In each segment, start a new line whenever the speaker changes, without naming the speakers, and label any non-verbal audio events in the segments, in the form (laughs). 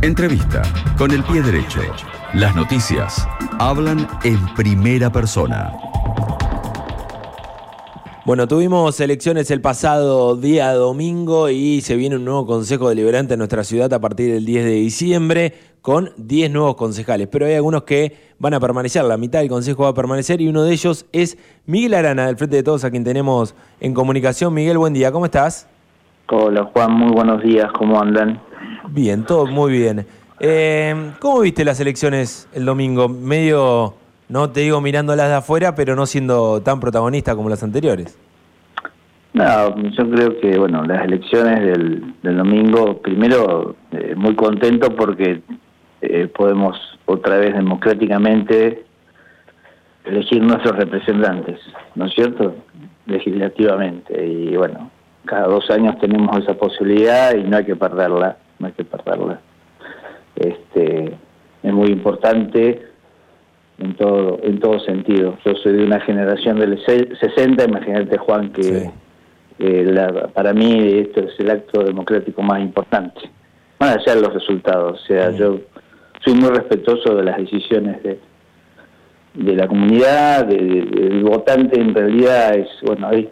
Entrevista con el pie derecho. Las noticias hablan en primera persona.
Bueno, tuvimos elecciones el pasado día domingo y se viene un nuevo Consejo Deliberante en nuestra ciudad a partir del 10 de diciembre con 10 nuevos concejales. Pero hay algunos que van a permanecer, la mitad del Consejo va a permanecer y uno de ellos es Miguel Arana, del Frente de Todos, a quien tenemos en comunicación. Miguel, buen día, ¿cómo estás?
Hola Juan, muy buenos días, ¿cómo andan?
Bien, todo muy bien. Eh, ¿Cómo viste las elecciones el domingo? Medio no te digo mirándolas de afuera, pero no siendo tan protagonista como las anteriores.
No, yo creo que, bueno, las elecciones del, domingo, primero, eh, muy contento porque eh, podemos otra vez democráticamente elegir nuestros representantes, ¿no es cierto? Legislativamente. Y bueno, cada dos años tenemos esa posibilidad y no hay que perderla, no hay que perderla. Este, es muy importante en todo en todo sentido. Yo soy de una generación del 60, imagínate Juan que para mí esto es el acto democrático más importante, más allá de los resultados. O sea, yo soy muy respetuoso de las decisiones de, de la comunidad, del votante en realidad es, bueno, es,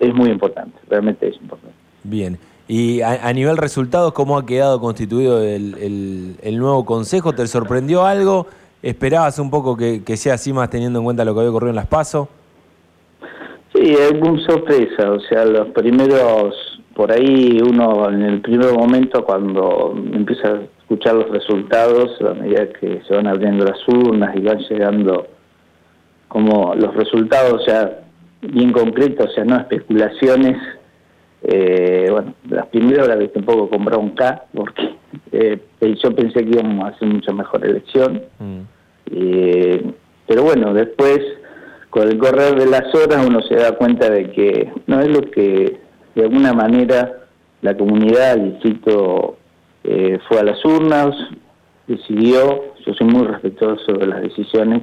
es muy importante, realmente es importante.
Bien. Y a, nivel resultados, ¿cómo ha quedado constituido el, el nuevo consejo? ¿Te sorprendió algo? ¿Esperabas un poco que, sea así más teniendo en cuenta lo que había ocurrido en Las Paso?
Sí, muy sorpresa, o sea, los primeros, por ahí uno en el primer momento cuando empieza a escuchar los resultados, a medida que se van abriendo las urnas y van llegando como los resultados, sea, bien concretos, o sea, no especulaciones, eh, bueno, las primeras las viste un poco con bronca, porque eh, yo pensé que íbamos a hacer mucha mejor elección. Mm. Eh, pero bueno, después, con el correr de las horas, uno se da cuenta de que no es lo que, de alguna manera, la comunidad, el distrito, eh, fue a las urnas, decidió, yo soy muy respetuoso de las decisiones,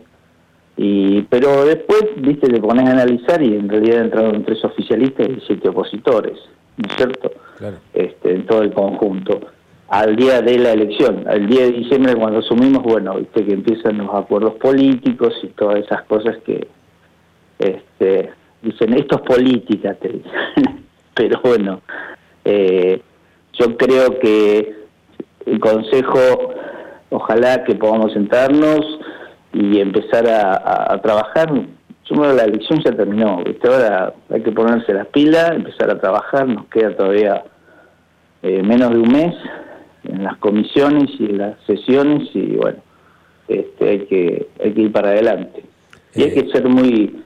y pero después, viste, te pones a analizar y en realidad entraron tres oficialistas y siete opositores, ¿no es cierto? Este, en todo el conjunto al día de la elección, al día de diciembre cuando asumimos, bueno, viste que empiezan los acuerdos políticos y todas esas cosas que este, dicen, esto es política, te dicen. (laughs) pero bueno, eh, yo creo que el Consejo, ojalá que podamos sentarnos y empezar a, trabajar. Yo me la elección ya terminó, ¿viste? ahora hay que ponerse las pilas, empezar a trabajar, nos queda todavía eh, menos de un mes en las comisiones y en las sesiones y bueno, este, hay que hay que ir para adelante. Y hay eh. que ser muy,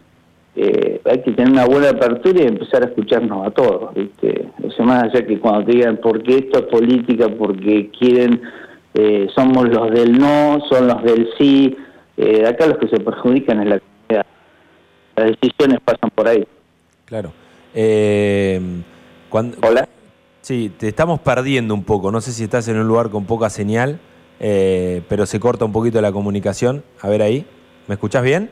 eh, hay que tener una buena apertura y empezar a escucharnos a todos, ¿viste? O más allá que cuando te digan por qué esto es política, porque quieren, eh, somos los del no, son los del sí, acá los que se perjudican es la comunidad. Las decisiones pasan por ahí.
Claro. Cuando,
Hola.
Sí, te estamos perdiendo un poco. No sé si estás en un lugar con poca señal, eh, pero se corta un poquito la comunicación. A ver ahí. ¿Me escuchás bien?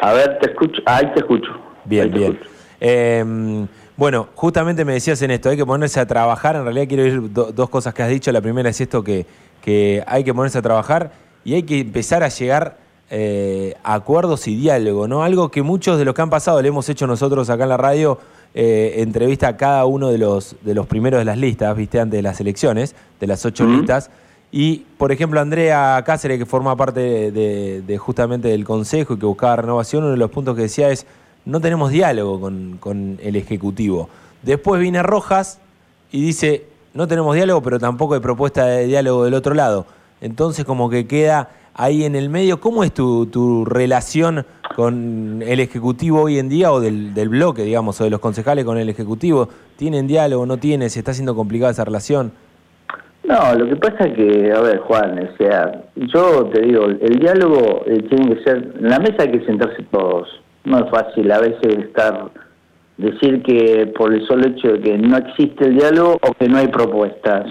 A ver, te escucho. Ahí te escucho.
Bien, bien. Em, bueno, justamente me decías en esto, hay que ponerse a trabajar. En realidad quiero ir dos cosas que has dicho. La primera es esto que, que hay que ponerse a trabajar y hay que empezar a llegar eh, a acuerdos y diálogo, ¿no? Algo que muchos de los que han pasado le hemos hecho nosotros acá en la radio eh, entrevista a cada uno de los, de los primeros de las listas, viste, antes de las elecciones, de las ocho listas. Y, por ejemplo, Andrea Cáceres, que forma parte de, justamente del Consejo y que buscaba renovación, uno de los puntos que decía es, no tenemos diálogo con, con el Ejecutivo. Después viene Rojas y dice, no tenemos diálogo, pero tampoco hay propuesta de diálogo del otro lado. Entonces, como que queda ahí en el medio. ¿Cómo es tu, tu relación con el Ejecutivo hoy en día o del, del, bloque, digamos, o de los concejales con el Ejecutivo? ¿Tienen diálogo, no tienen? ¿Se está haciendo complicada esa relación?
No, lo que pasa es que, a ver, Juan, o sea, yo te digo, el diálogo eh, tiene que ser, en la mesa hay que sentarse todos. No es fácil a veces estar, decir que por el solo hecho de que no existe el diálogo o que no hay propuestas.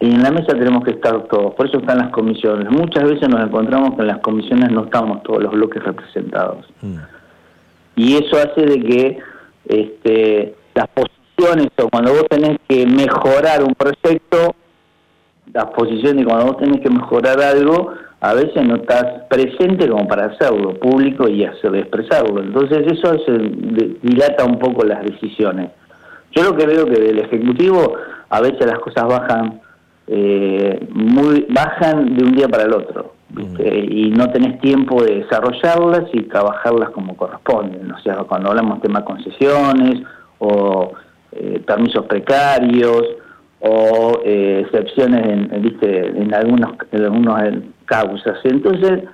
Y en la mesa tenemos que estar todos, por eso están las comisiones. Muchas veces nos encontramos que en las comisiones no estamos todos los bloques representados. Mm. Y eso hace de que este, las posiciones o cuando vos tenés que mejorar un proyecto, las posiciones cuando vos tenés que mejorar algo, a veces no estás presente como para hacerlo público y hacer expresarlo. Entonces eso se dilata un poco las decisiones. Yo lo que veo que del Ejecutivo a veces las cosas bajan eh, muy bajan de un día para el otro mm. y no tenés tiempo de desarrollarlas y trabajarlas como corresponden. O sea, cuando hablamos de temas concesiones o eh, permisos precarios o eh, excepciones en, ¿viste? en algunos, en algunos causas. Entonces,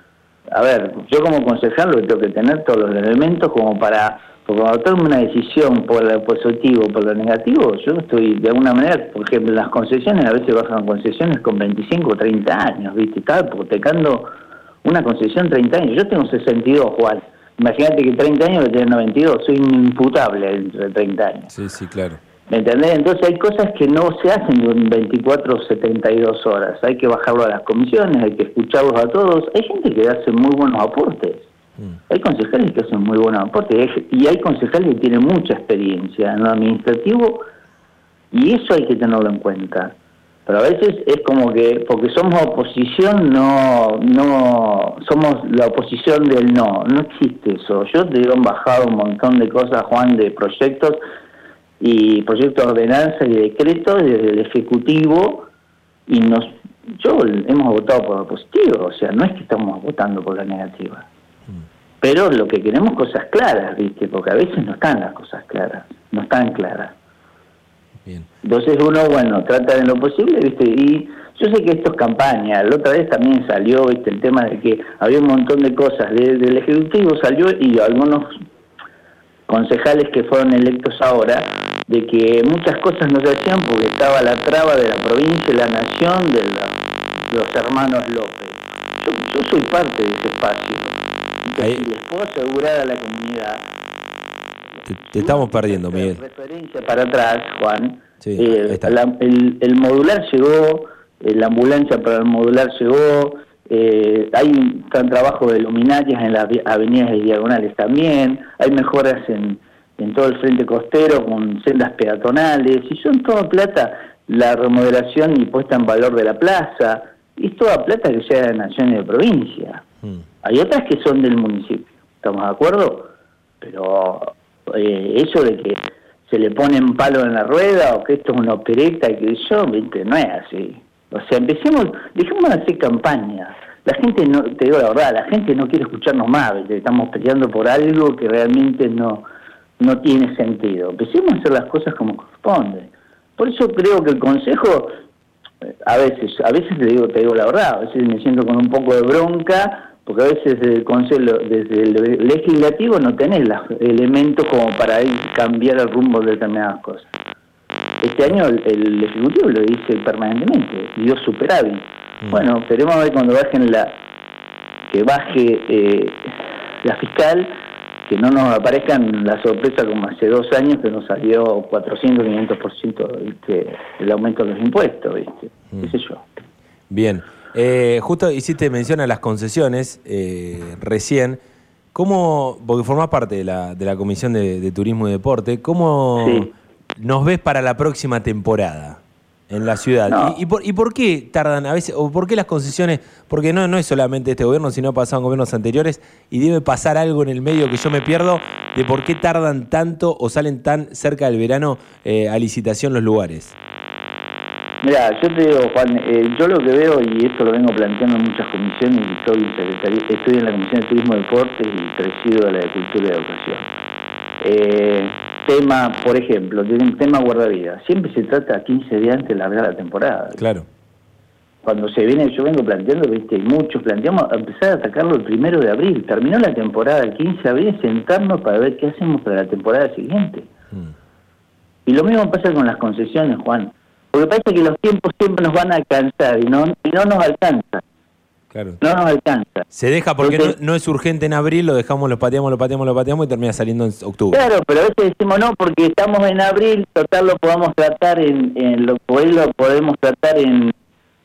a ver, yo como concejal lo tengo que tener todos los elementos como para, porque cuando tomo una decisión por lo positivo o por lo negativo, yo estoy de alguna manera, por ejemplo, las concesiones a veces bajan concesiones con 25 o 30 años, ¿viste? Estaba hipotecando una concesión 30 años. Yo tengo 62, Juan. Imagínate que 30 años que tiene 92, soy inimputable entre 30 años.
Sí, sí, claro.
¿Me entendés? Entonces hay cosas que no se hacen en 24 o 72 horas. Hay que bajarlo a las comisiones, hay que escucharlos a todos. Hay gente que hace muy buenos aportes. Mm. Hay concejales que hacen muy buenos aportes y hay concejales que tienen mucha experiencia en lo administrativo y eso hay que tenerlo en cuenta. Pero a veces es como que, porque somos oposición, no, no, somos la oposición del no, no existe eso. Yo te digo, han bajado un montón de cosas, Juan, de proyectos y proyectos de ordenanza y decretos desde el Ejecutivo y nos yo hemos votado por lo positivo, o sea, no es que estamos votando por la negativa. Mm. Pero lo que queremos cosas claras, ¿viste? Porque a veces no están las cosas claras, no están claras. Entonces uno, bueno, trata de lo posible, ¿viste? Y yo sé que esto es campaña, la otra vez también salió, ¿viste? El tema de que había un montón de cosas del Ejecutivo, salió y algunos concejales que fueron electos ahora, de que muchas cosas no se hacían porque estaba la traba de la provincia y la nación de, los hermanos López. Yo, soy parte de ese espacio. y les puedo asegurar a la comunidad
te, estamos perdiendo, Miguel.
Referencia para atrás, Juan. Eh, el, modular llegó, eh, la ambulancia para el modular llegó, eh, hay un, trabajo de luminarias en las avenidas y diagonales también, hay mejoras en, en todo el frente costero con sendas peatonales, y son toda plata la remodelación y puesta en valor de la plaza, es toda plata que sea de nación y de provincia. Mm. Hay otras que son del municipio, ¿estamos de acuerdo? Pero eh, eso de que se le ponen palo en la rueda o que esto es una opereta y que yo, ¿viste? no es así. O sea, empecemos, dejemos de hacer campaña. La gente, no, te digo la verdad, la gente no quiere escucharnos más, estamos peleando por algo que realmente no, no tiene sentido. Empecemos a hacer las cosas como corresponde. Por eso creo que el consejo, a veces, a veces te digo, te digo la verdad, a veces me siento con un poco de bronca porque a veces desde el, consejo, desde el legislativo no tenés los elementos como para ir cambiar el rumbo de determinadas cosas. Este año el, Ejecutivo lo dice permanentemente, dio superávit. Mm. Bueno, esperemos a ver cuando bajen la, que baje eh, la fiscal, que no nos aparezcan la sorpresa como hace dos años que nos salió 400, 500% el aumento de los impuestos, ¿viste? Mm. ¿Qué sé yo?
Bien. Eh, justo hiciste mención a las concesiones eh, recién. ¿Cómo, porque formás parte de la, de la Comisión de, Turismo y Deporte, cómo nos ves para la próxima temporada en la ciudad? ¿Y, por, ¿Y, por, qué tardan a veces, o por qué las concesiones? Porque no, no es solamente este gobierno, sino ha pasado en gobiernos anteriores y debe pasar algo en el medio que yo me pierdo de por qué tardan tanto o salen tan cerca del verano eh, a licitación los lugares.
Mira, yo te digo, Juan, eh, yo lo que veo, y esto lo vengo planteando en muchas comisiones, y estoy, estoy en la Comisión de Turismo y Deportes y presido de la de Cultura y Educación. Eh, tema, por ejemplo, un tema guardavidas. Siempre se trata a 15 días antes de largar la temporada.
Claro.
Cuando se viene, yo vengo planteando, viste, muchos planteamos empezar a atacarlo el primero de abril. Terminó la temporada el 15 de abril, sentarnos para ver qué hacemos para la temporada siguiente. Mm. Y lo mismo pasa con las concesiones, Juan. Porque parece que los tiempos siempre nos van a alcanzar y no, y no nos alcanza. Claro. No nos alcanza.
Se deja porque no, es urgente en abril, lo dejamos, lo pateamos, lo pateamos, lo pateamos y termina saliendo en octubre.
Claro, pero a veces decimos no, porque estamos en abril, total lo podamos tratar en, en lo, lo podemos tratar en,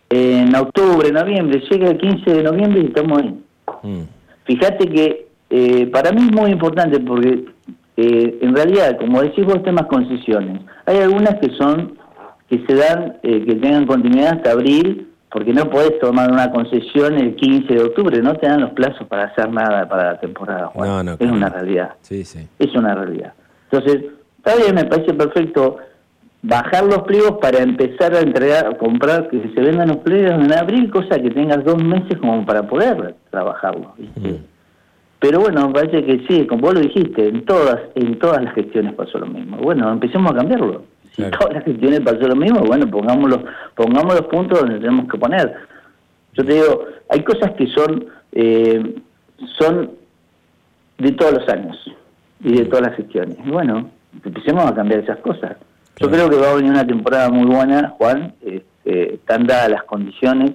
en octubre, noviembre. Llega el 15 de noviembre y estamos ahí. Mm. Fíjate que eh, para mí es muy importante porque eh, en realidad, como decís vos, temas concesiones. Hay algunas que son que se dan, eh, que tengan continuidad hasta abril porque no podés tomar una concesión el 15 de octubre, no te dan los plazos para hacer nada para la temporada, Juan.
No, no,
es
claro.
una realidad.
Sí, sí.
Es una realidad. Entonces, está bien, me parece perfecto bajar los pliegos para empezar a entregar, a comprar, que se vendan los pliegos en abril, cosa que tengas dos meses como para poder trabajarlo. ¿viste?
Mm.
Pero bueno, me parece que sí, como vos lo dijiste, en todas, en todas las gestiones pasó lo mismo. Bueno, empecemos a cambiarlo.
Claro.
todas las gestiones pasó lo mismo, bueno, pongámoslo, pongamos los puntos donde tenemos que poner. Yo te digo, hay cosas que son, eh, son de todos los años y de todas las gestiones. Y bueno, empecemos a cambiar esas cosas. Yo creo que va a venir una temporada muy buena, Juan. Este, están dadas las condiciones.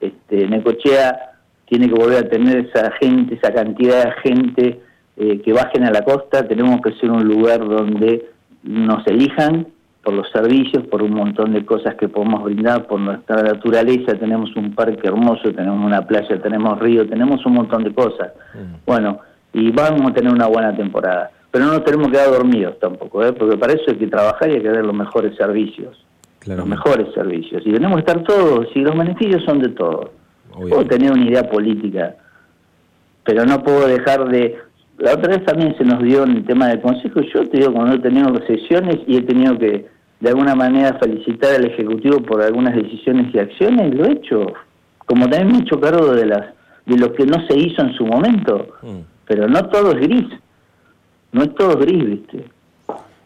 Este, Necochea tiene que volver a tener esa gente, esa cantidad de gente eh, que bajen a la costa. Tenemos que ser un lugar donde nos elijan por los servicios, por un montón de cosas que podemos brindar, por nuestra naturaleza. Tenemos un parque hermoso, tenemos una playa, tenemos río, tenemos un montón de cosas.
Mm.
Bueno, y vamos a tener una buena temporada. Pero no nos tenemos que quedar dormidos tampoco, ¿eh? porque para eso hay que trabajar y hay que dar los mejores servicios.
Claro.
Los mejores servicios. Y tenemos que estar todos, y los beneficios son de todos.
Obvio.
Puedo tener una idea política, pero no puedo dejar de... La otra vez también se nos dio en el tema del Consejo, yo te digo, cuando he tenido sesiones y he tenido que, de alguna manera, felicitar al Ejecutivo por algunas decisiones y acciones, lo he hecho. Como también me he hecho cargo de, las, de lo que no se hizo en su momento,
Mm.
pero no todo es gris. No es todo gris, ¿viste?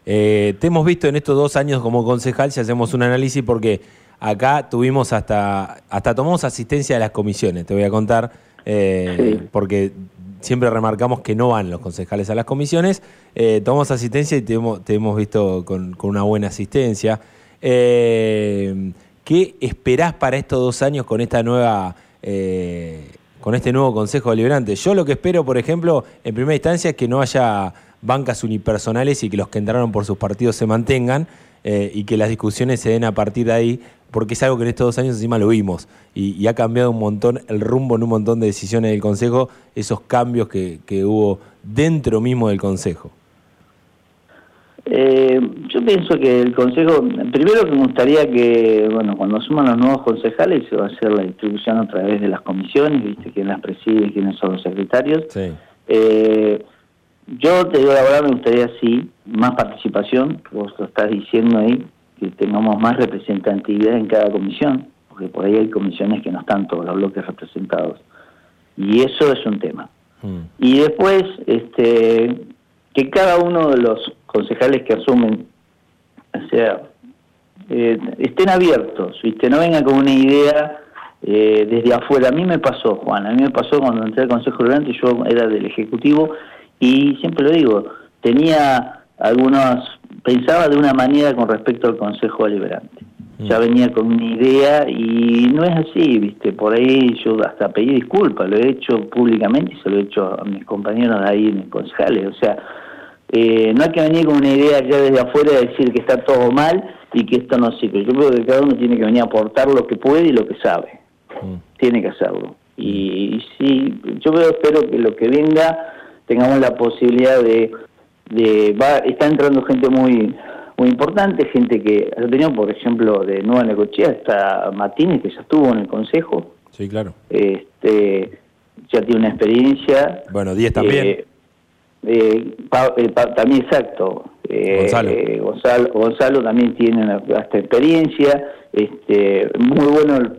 Eh, te hemos visto en estos dos años como concejal, si hacemos un análisis, porque acá tuvimos hasta, hasta tomamos asistencia de las comisiones, te voy a contar, eh,
Sí.
porque siempre remarcamos que no van los concejales a las comisiones, eh, tomamos asistencia y te hemos, visto con, con una buena asistencia. Eh, ¿Qué esperás para estos dos años con esta nueva... eh, con este nuevo Consejo Deliberante. Yo lo que espero, por ejemplo, en primera instancia es que no haya bancas unipersonales y que los que entraron por sus partidos se mantengan eh, y que las discusiones se den a partir de ahí, porque es algo que en estos dos años encima lo vimos y, y ha cambiado un montón el rumbo en un montón de decisiones del Consejo, esos cambios que, que hubo dentro mismo del Consejo.
Eh, yo pienso que el Consejo, primero que me gustaría que, bueno, cuando suman los nuevos concejales se va a hacer la distribución a través de las comisiones, viste quién las preside, quiénes son los secretarios.
Sí.
Eh, yo te digo la verdad, me gustaría sí, más participación, vos lo estás diciendo ahí, que tengamos más representatividad en cada comisión, porque por ahí hay comisiones que no están todos los bloques representados. Y eso es un tema.
Mm.
Y después, este, que cada uno de los concejales que asumen, o sea, eh, estén abiertos, ¿viste? no vengan con una idea eh, desde afuera. A mí me pasó, Juan, a mí me pasó cuando entré al Consejo Deliberante, yo era del Ejecutivo y siempre lo digo, tenía algunos, pensaba de una manera con respecto al Consejo Deliberante. Ya venía con una idea y no es así, ¿viste? Por ahí yo hasta pedí disculpas, lo he hecho públicamente y se lo he hecho a mis compañeros de ahí, mis concejales. O sea, eh, no hay que venir con una idea ya desde afuera de decir que está todo mal y que esto no sirve. Yo creo que cada uno tiene que venir a aportar lo que puede y lo que sabe.
Mm.
Tiene que hacerlo. Y, y sí, yo veo, espero que lo que venga tengamos la posibilidad de... de va, está entrando gente muy muy importante, gente que ha tenido, por ejemplo, de Nueva Necochea, está Martínez, que ya estuvo en el Consejo,
Sí, claro.
este ya tiene una experiencia.
Bueno, 10 también.
Eh, eh, Pa- eh, Pa- también exacto. Eh,
Gonzalo.
Gonzalo. Gonzalo también tiene una vasta experiencia. Este, muy bueno el-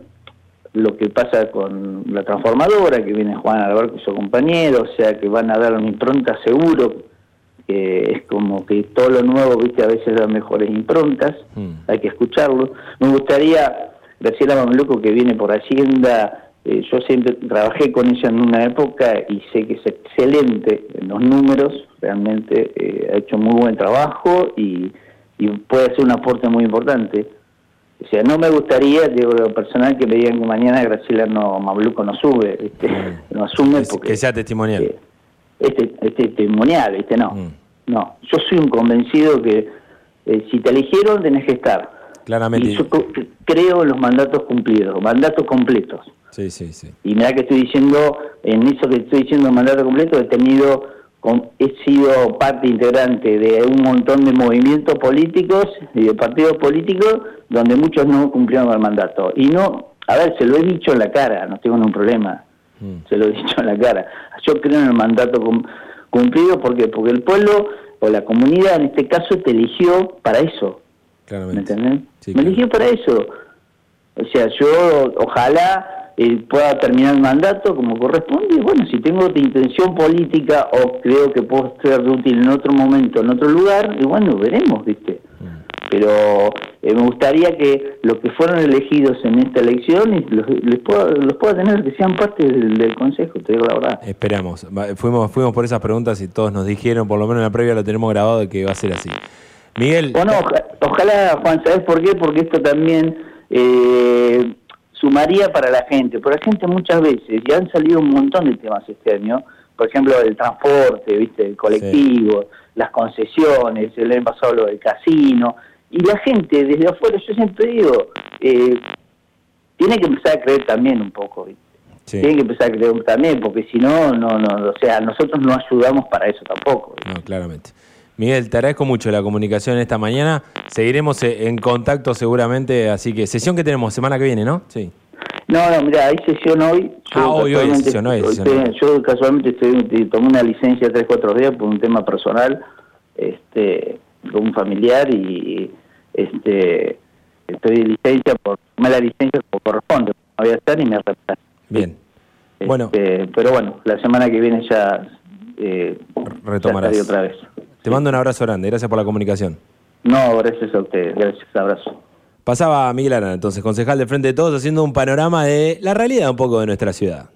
lo que pasa con la transformadora, que viene Juan Alberto y su compañero, o sea que van a dar una impronta seguro. que es como que todo lo nuevo, viste, a veces da mejores improntas,
Mm.
hay que escucharlo. Me gustaría, Graciela Mameluco, que viene por Hacienda, eh, yo siempre trabajé con ella en una época y sé que es excelente en los números, realmente eh, ha hecho muy buen trabajo y, y puede ser un aporte muy importante. O sea, no me gustaría, digo, lo personal, que me digan que mañana Graciela no, Mameluco no sube, ¿viste? (laughs) no asume
Que-
porque...
que sea testimonial.
eh, este, este testimonial, ¿viste? No,
Mm.
no. Yo soy un convencido que eh, si te eligieron tenés que estar.
Claramente.
Y yo creo en los mandatos cumplidos, mandatos completos.
Sí, sí, sí.
Y mira que estoy diciendo, en eso que estoy diciendo mandato completo, he tenido, con- he sido parte integrante de un montón de movimientos políticos y de partidos políticos donde muchos no cumplieron el mandato. Y no, a ver, se lo he dicho en la cara, no tengo ningún problema, mm. se lo he dicho en la cara. Yo creo en el mandato cumplido porque porque el pueblo o la comunidad en este caso te eligió para eso. ¿Me entendés? Me eligió para eso. O sea, yo ojalá eh, pueda terminar el mandato como corresponde. Y bueno, si tengo otra intención política o creo que puedo ser útil en otro momento, en otro lugar, y bueno, veremos, ¿viste? pero eh, me gustaría que los que fueron elegidos en esta elección los, les pueda, los pueda tener que sean parte del, consejo, te digo la verdad.
Esperamos, fuimos, fuimos por esas preguntas y todos nos dijeron, por lo menos en la previa lo tenemos grabado, de que va a ser así. Miguel.
Bueno, ojalá, Juan, ¿sabes por qué? Porque esto también eh, sumaría para la gente, por la gente muchas veces, ya han salido un montón de temas este año, por ejemplo, el transporte, viste, el colectivo, las concesiones, el año pasado lo del casino, y la gente desde afuera, yo siempre digo, eh, tiene que empezar a creer también un poco, tiene que empezar a creer también, porque si no, no, no, o sea, nosotros no ayudamos para eso tampoco.
No, claramente. Miguel, te agradezco mucho la comunicación esta mañana. Seguiremos eh, en contacto seguramente, así que sesión que tenemos semana que viene, ¿no? Sí.
No, no, mira, hay sesión hoy.
ah, hoy, hoy sesión, hoy
sesión. Yo casualmente estoy, tomé una licencia tres, cuatro días por un tema personal. Este, con un familiar y este estoy de licencia por tomar la licencia como corresponde, no voy a estar y me arrepentiré.
Bien.
Este, bueno. Pero bueno, la semana que viene ya,
eh, retomarás.
otra vez.
Te mando un abrazo grande, gracias por la comunicación.
No, gracias a ustedes, gracias, abrazo.
Pasaba Miguel Arana, entonces, concejal de Frente de Todos, haciendo un panorama de la realidad un poco de nuestra ciudad.